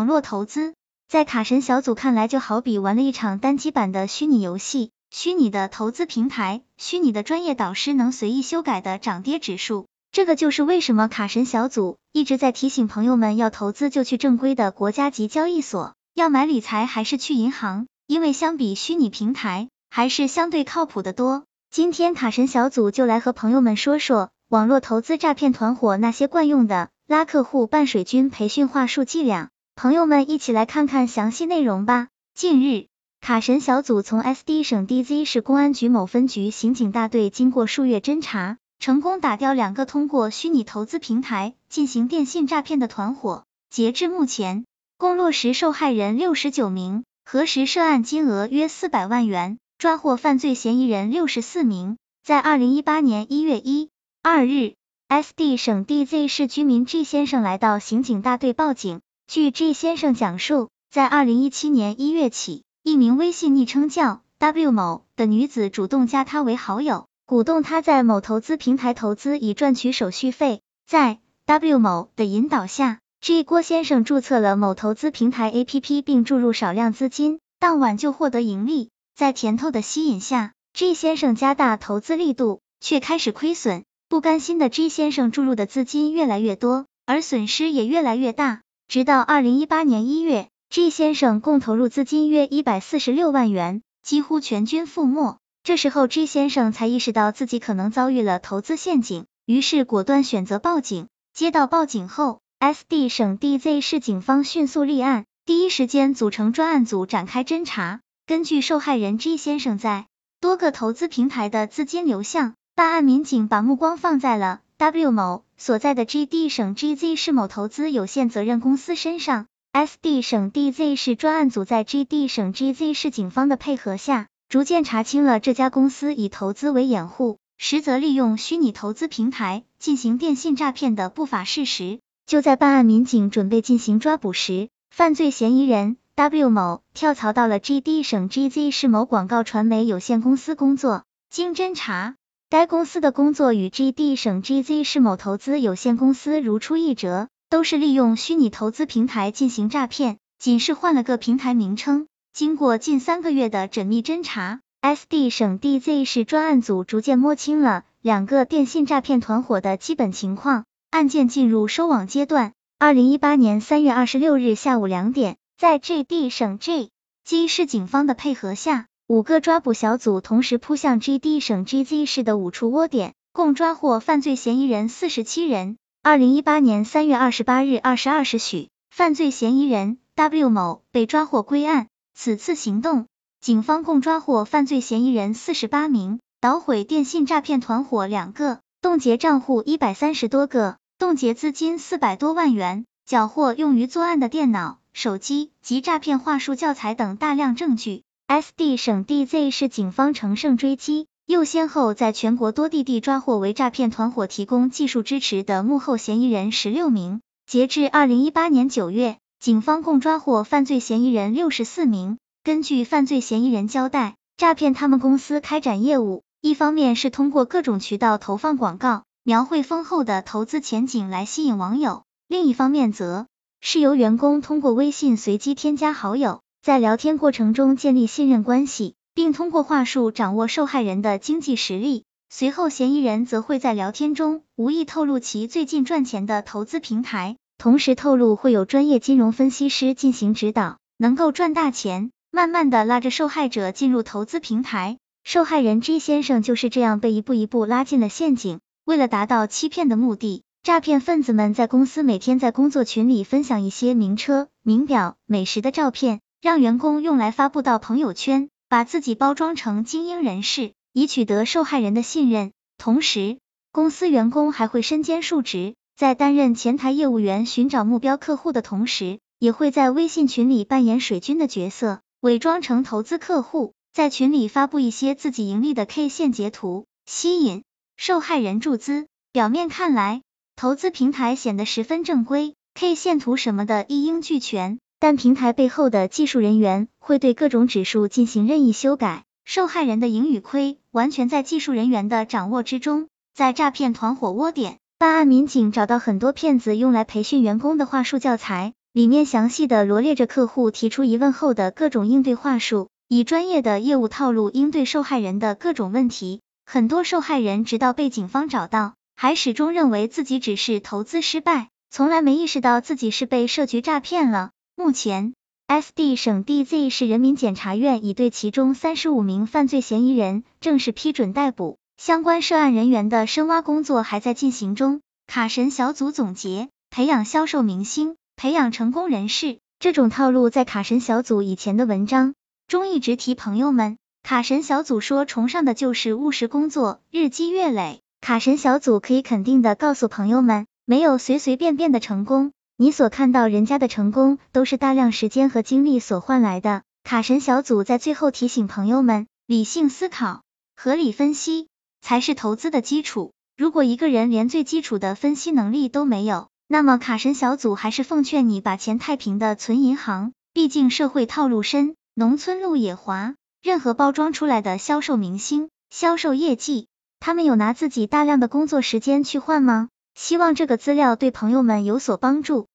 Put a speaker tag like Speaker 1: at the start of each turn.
Speaker 1: 网络投资在卡神小组看来，就好比玩了一场单机版的虚拟游戏。虚拟的投资平台，虚拟的专业导师能随意修改的涨跌指数。这个就是为什么卡神小组一直在提醒朋友们，要投资就去正规的国家级交易所，要买理财还是去银行，因为相比虚拟平台，还是相对靠谱的多。今天卡神小组就来和朋友们说说网络投资诈骗团伙那些惯用的拉客户、办水军、培训话术伎俩。朋友们一起来看看详细内容吧。近日，卡神小组从 SD 省 DZ 市公安局某分局刑警大队经过数月侦查，成功打掉两个通过虚拟投资平台进行电信诈骗的团伙。截至目前，共落实受害人六十九名，核实涉案金额约四百万元，抓获犯罪嫌疑人六十四名。在二零一八年一月一二日，SD 省 DZ 市居民 G 先生来到刑警大队报警。据 G 先生讲述，在二零一七年一月起，一名微信昵称叫 W 某的女子主动加他为好友，鼓动他在某投资平台投资以赚取手续费。在 W 某的引导下，G 郭先生注册了某投资平台 APP，并注入少量资金，当晚就获得盈利。在甜头的吸引下，G 先生加大投资力度，却开始亏损。不甘心的 G 先生注入的资金越来越多，而损失也越来越大。直到二零一八年一月，G 先生共投入资金约一百四十六万元，几乎全军覆没。这时候，G 先生才意识到自己可能遭遇了投资陷阱，于是果断选择报警。接到报警后，SD 省 DZ 市警方迅速立案，第一时间组成专案组展开侦查。根据受害人 G 先生在多个投资平台的资金流向，办案民警把目光放在了 W 某。所在的 GD 省 GZ 市某投资有限责任公司身上，SD 省 DZ 市专案组在 GD 省 GZ 市警方的配合下，逐渐查清了这家公司以投资为掩护，实则利用虚拟投资平台进行电信诈骗的不法事实。就在办案民警准备进行抓捕时，犯罪嫌疑人 W 某跳槽到了 GD 省 GZ 市某广告传媒有限公司工作。经侦查。该公司的工作与 GD 省 GZ 市某投资有限公司如出一辙，都是利用虚拟投资平台进行诈骗，仅是换了个平台名称。经过近三个月的缜密侦查，SD 省 DZ 市专案组逐渐摸清了两个电信诈骗团伙的基本情况，案件进入收网阶段。二零一八年三月二十六日下午两点，在 GD 省 GZ 市警方的配合下。五个抓捕小组同时扑向 GD 省 GZ 市的五处窝点，共抓获犯罪嫌疑人四十七人。二零一八年三月二十八日二十二时许，犯罪嫌疑人 W 某被抓获归案。此次行动，警方共抓获犯罪嫌疑人四十八名，捣毁电信诈骗团伙两个，冻结账户一百三十多个，冻结资金四百多万元，缴获用于作案的电脑、手机及诈骗话术教材等大量证据。SD 省 DZ 市警方乘胜追击，又先后在全国多地地抓获为诈骗团伙提供技术支持的幕后嫌疑人十六名。截至二零一八年九月，警方共抓获犯罪嫌疑人六十四名。根据犯罪嫌疑人交代，诈骗他们公司开展业务，一方面是通过各种渠道投放广告，描绘丰厚的投资前景来吸引网友；另一方面则是由员工通过微信随机添加好友。在聊天过程中建立信任关系，并通过话术掌握受害人的经济实力。随后，嫌疑人则会在聊天中无意透露其最近赚钱的投资平台，同时透露会有专业金融分析师进行指导，能够赚大钱。慢慢的拉着受害者进入投资平台，受害人 G 先生就是这样被一步一步拉进了陷阱。为了达到欺骗的目的，诈骗分子们在公司每天在工作群里分享一些名车、名表、美食的照片。让员工用来发布到朋友圈，把自己包装成精英人士，以取得受害人的信任。同时，公司员工还会身兼数职，在担任前台业务员寻找目标客户的同时，也会在微信群里扮演水军的角色，伪装成投资客户，在群里发布一些自己盈利的 K 线截图，吸引受害人注资。表面看来，投资平台显得十分正规，K 线图什么的一应俱全。但平台背后的技术人员会对各种指数进行任意修改，受害人的盈与亏完全在技术人员的掌握之中。在诈骗团伙窝点，办案民警找到很多骗子用来培训员工的话术教材，里面详细的罗列着客户提出疑问后的各种应对话术，以专业的业务套路应对受害人的各种问题。很多受害人直到被警方找到，还始终认为自己只是投资失败，从来没意识到自己是被设局诈骗了。目前，SD 省 DZ 市人民检察院已对其中三十五名犯罪嫌疑人正式批准逮捕，相关涉案人员的深挖工作还在进行中。卡神小组总结：培养销售明星，培养成功人士，这种套路在卡神小组以前的文章中一直提。朋友们。卡神小组说，崇尚的就是务实工作，日积月累。卡神小组可以肯定的告诉朋友们，没有随随便便的成功。你所看到人家的成功，都是大量时间和精力所换来的。卡神小组在最后提醒朋友们，理性思考、合理分析才是投资的基础。如果一个人连最基础的分析能力都没有，那么卡神小组还是奉劝你把钱太平的存银行。毕竟社会套路深，农村路也滑。任何包装出来的销售明星、销售业绩，他们有拿自己大量的工作时间去换吗？希望这个资料对朋友们有所帮助。